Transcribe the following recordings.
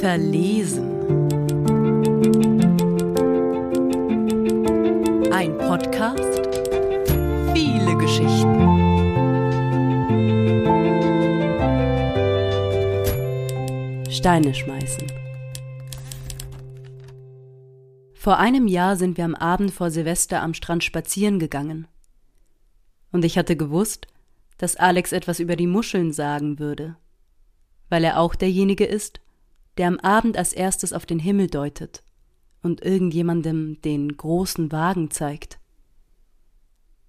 Verlesen. Ein Podcast. Viele Geschichten. Steine schmeißen. Vor einem Jahr sind wir am Abend vor Silvester am Strand spazieren gegangen. Und ich hatte gewusst, dass Alex etwas über die Muscheln sagen würde, weil er auch derjenige ist, der am Abend als erstes auf den Himmel deutet und irgendjemandem den großen Wagen zeigt.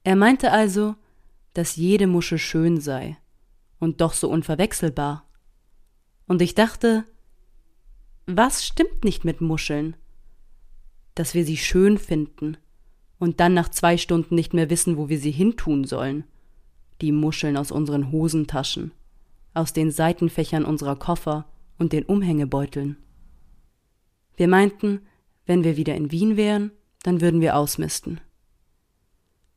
Er meinte also, dass jede Muschel schön sei und doch so unverwechselbar. Und ich dachte, was stimmt nicht mit Muscheln? dass wir sie schön finden und dann nach zwei Stunden nicht mehr wissen, wo wir sie hintun sollen. Die Muscheln aus unseren Hosentaschen, aus den Seitenfächern unserer Koffer und den Umhängebeuteln. Wir meinten, wenn wir wieder in Wien wären, dann würden wir ausmisten.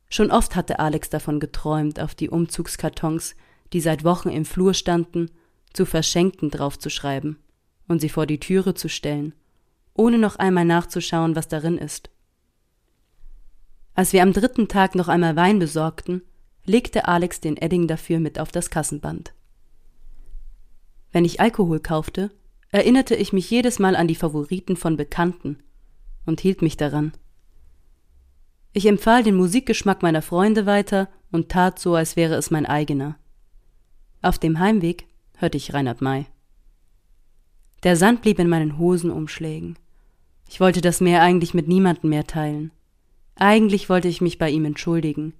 Schon oft hatte Alex davon geträumt, auf die Umzugskartons, die seit Wochen im Flur standen, zu verschenken draufzuschreiben und sie vor die Türe zu stellen ohne noch einmal nachzuschauen, was darin ist. Als wir am dritten Tag noch einmal Wein besorgten, legte Alex den Edding dafür mit auf das Kassenband. Wenn ich Alkohol kaufte, erinnerte ich mich jedes Mal an die Favoriten von Bekannten und hielt mich daran. Ich empfahl den Musikgeschmack meiner Freunde weiter und tat so, als wäre es mein eigener. Auf dem Heimweg hörte ich Reinhard May. Der Sand blieb in meinen Hosenumschlägen. Ich wollte das Meer eigentlich mit niemandem mehr teilen. Eigentlich wollte ich mich bei ihm entschuldigen,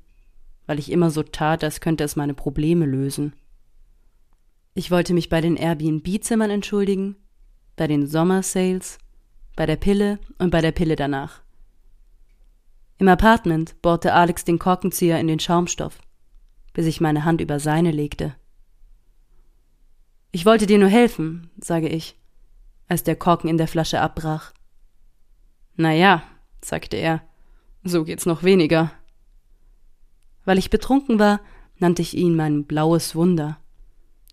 weil ich immer so tat, als könnte es meine Probleme lösen. Ich wollte mich bei den Airbnb-Zimmern entschuldigen, bei den Sommersales, bei der Pille und bei der Pille danach. Im Apartment bohrte Alex den Korkenzieher in den Schaumstoff, bis ich meine Hand über seine legte. Ich wollte dir nur helfen, sage ich, als der Korken in der Flasche abbrach. Na ja, sagte er, so geht's noch weniger. Weil ich betrunken war, nannte ich ihn mein blaues Wunder.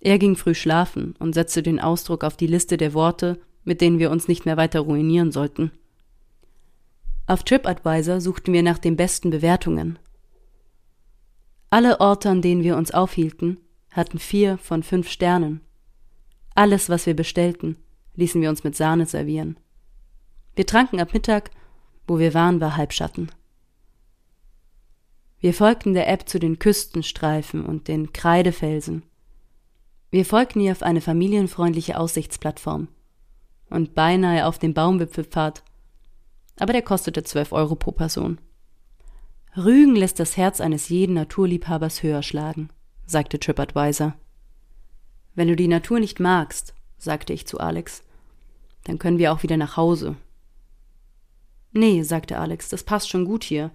Er ging früh schlafen und setzte den Ausdruck auf die Liste der Worte, mit denen wir uns nicht mehr weiter ruinieren sollten. Auf TripAdvisor suchten wir nach den besten Bewertungen. Alle Orte, an denen wir uns aufhielten, hatten vier von fünf Sternen. Alles, was wir bestellten, ließen wir uns mit Sahne servieren. Wir tranken ab Mittag, wo wir waren, war Halbschatten. Wir folgten der App zu den Küstenstreifen und den Kreidefelsen. Wir folgten ihr auf eine familienfreundliche Aussichtsplattform und beinahe auf den Baumwipfelpfad, aber der kostete zwölf Euro pro Person. Rügen lässt das Herz eines jeden Naturliebhabers höher schlagen, sagte TripAdvisor. Wenn du die Natur nicht magst, sagte ich zu Alex, dann können wir auch wieder nach Hause Nee, sagte Alex, das passt schon gut hier.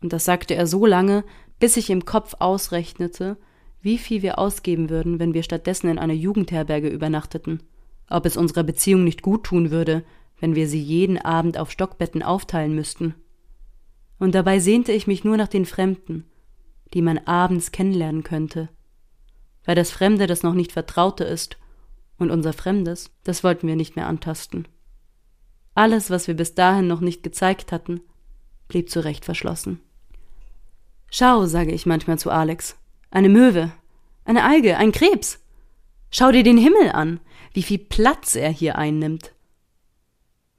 Und das sagte er so lange, bis ich im Kopf ausrechnete, wie viel wir ausgeben würden, wenn wir stattdessen in einer Jugendherberge übernachteten, ob es unserer Beziehung nicht gut tun würde, wenn wir sie jeden Abend auf Stockbetten aufteilen müssten. Und dabei sehnte ich mich nur nach den Fremden, die man abends kennenlernen könnte, weil das Fremde das noch nicht Vertraute ist, und unser Fremdes, das wollten wir nicht mehr antasten. Alles, was wir bis dahin noch nicht gezeigt hatten, blieb zurecht verschlossen. Schau, sage ich manchmal zu Alex. Eine Möwe, eine Alge, ein Krebs. Schau dir den Himmel an, wie viel Platz er hier einnimmt.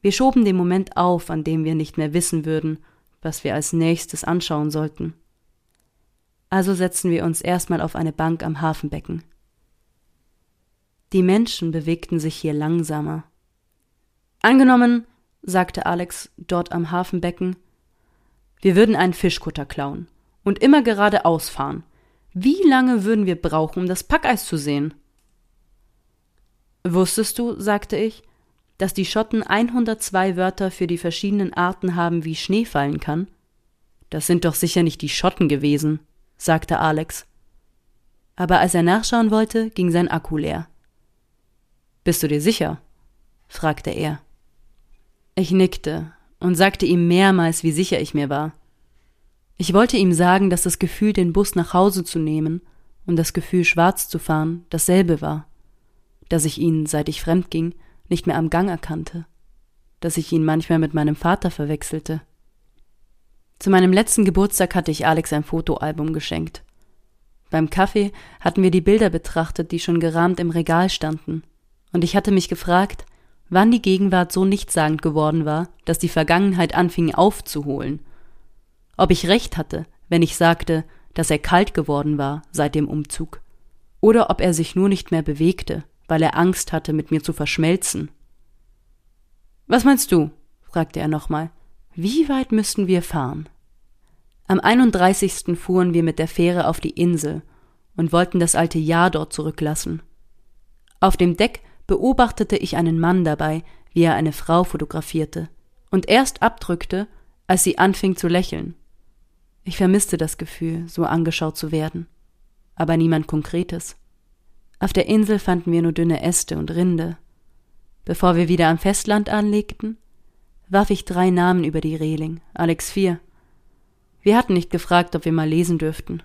Wir schoben den Moment auf, an dem wir nicht mehr wissen würden, was wir als nächstes anschauen sollten. Also setzten wir uns erstmal auf eine Bank am Hafenbecken. Die Menschen bewegten sich hier langsamer. Angenommen, sagte Alex dort am Hafenbecken, wir würden einen Fischkutter klauen und immer geradeaus fahren. Wie lange würden wir brauchen, um das Packeis zu sehen? Wusstest du, sagte ich, dass die Schotten 102 Wörter für die verschiedenen Arten haben, wie Schnee fallen kann? Das sind doch sicher nicht die Schotten gewesen, sagte Alex. Aber als er nachschauen wollte, ging sein Akku leer. Bist du dir sicher? fragte er. Ich nickte und sagte ihm mehrmals, wie sicher ich mir war. Ich wollte ihm sagen, dass das Gefühl, den Bus nach Hause zu nehmen und das Gefühl, schwarz zu fahren, dasselbe war, dass ich ihn, seit ich fremd ging, nicht mehr am Gang erkannte, dass ich ihn manchmal mit meinem Vater verwechselte. Zu meinem letzten Geburtstag hatte ich Alex ein Fotoalbum geschenkt. Beim Kaffee hatten wir die Bilder betrachtet, die schon gerahmt im Regal standen, und ich hatte mich gefragt, wann die Gegenwart so nichtssagend geworden war, dass die Vergangenheit anfing aufzuholen. Ob ich recht hatte, wenn ich sagte, dass er kalt geworden war seit dem Umzug, oder ob er sich nur nicht mehr bewegte, weil er Angst hatte, mit mir zu verschmelzen. Was meinst du? fragte er nochmal. Wie weit müssten wir fahren? Am 31. fuhren wir mit der Fähre auf die Insel und wollten das alte Jahr dort zurücklassen. Auf dem Deck beobachtete ich einen Mann dabei, wie er eine Frau fotografierte und erst abdrückte, als sie anfing zu lächeln. Ich vermisste das Gefühl, so angeschaut zu werden, aber niemand Konkretes. Auf der Insel fanden wir nur dünne Äste und Rinde. Bevor wir wieder am Festland anlegten, warf ich drei Namen über die Reling, Alex vier. Wir hatten nicht gefragt, ob wir mal lesen dürften.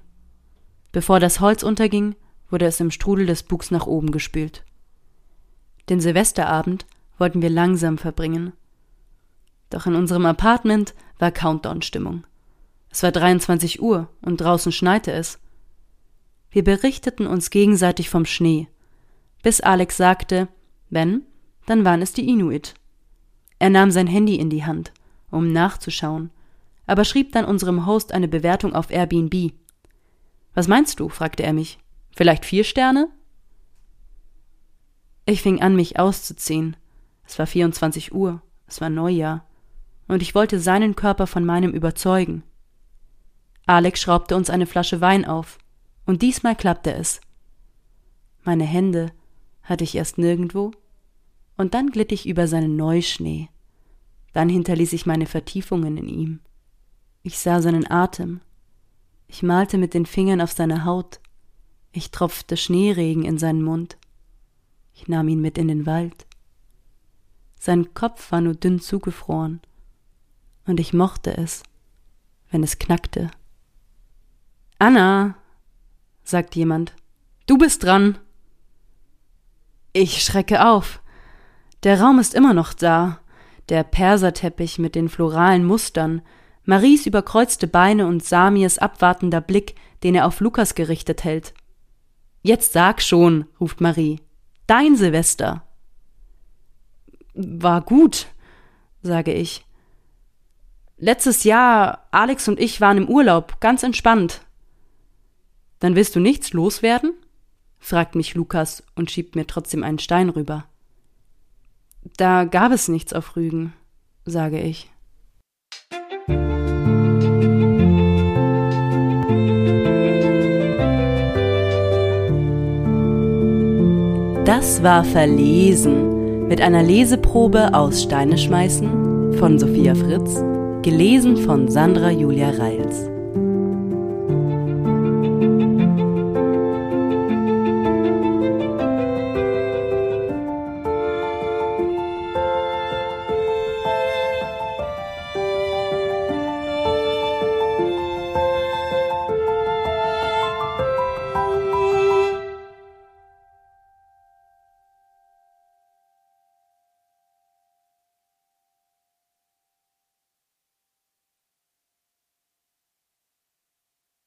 Bevor das Holz unterging, wurde es im Strudel des Bugs nach oben gespült. Den Silvesterabend wollten wir langsam verbringen. Doch in unserem Apartment war Countdown-Stimmung. Es war 23 Uhr und draußen schneite es. Wir berichteten uns gegenseitig vom Schnee, bis Alex sagte, wenn, dann waren es die Inuit. Er nahm sein Handy in die Hand, um nachzuschauen, aber schrieb dann unserem Host eine Bewertung auf Airbnb. Was meinst du? fragte er mich. Vielleicht vier Sterne? Ich fing an, mich auszuziehen. Es war 24 Uhr, es war Neujahr, und ich wollte seinen Körper von meinem überzeugen. Alex schraubte uns eine Flasche Wein auf, und diesmal klappte es. Meine Hände hatte ich erst nirgendwo, und dann glitt ich über seinen Neuschnee. Dann hinterließ ich meine Vertiefungen in ihm. Ich sah seinen Atem. Ich malte mit den Fingern auf seine Haut. Ich tropfte Schneeregen in seinen Mund. Ich nahm ihn mit in den Wald. Sein Kopf war nur dünn zugefroren, und ich mochte es, wenn es knackte. Anna, sagt jemand, du bist dran. Ich schrecke auf. Der Raum ist immer noch da, der Perserteppich mit den floralen Mustern, Maries überkreuzte Beine und Samirs abwartender Blick, den er auf Lukas gerichtet hält. Jetzt sag schon, ruft Marie. Dein Silvester. War gut, sage ich. Letztes Jahr, Alex und ich waren im Urlaub, ganz entspannt. Dann willst du nichts loswerden? fragt mich Lukas und schiebt mir trotzdem einen Stein rüber. Da gab es nichts auf Rügen, sage ich. Das war Verlesen mit einer Leseprobe aus Steine schmeißen von Sophia Fritz, gelesen von Sandra Julia Reils.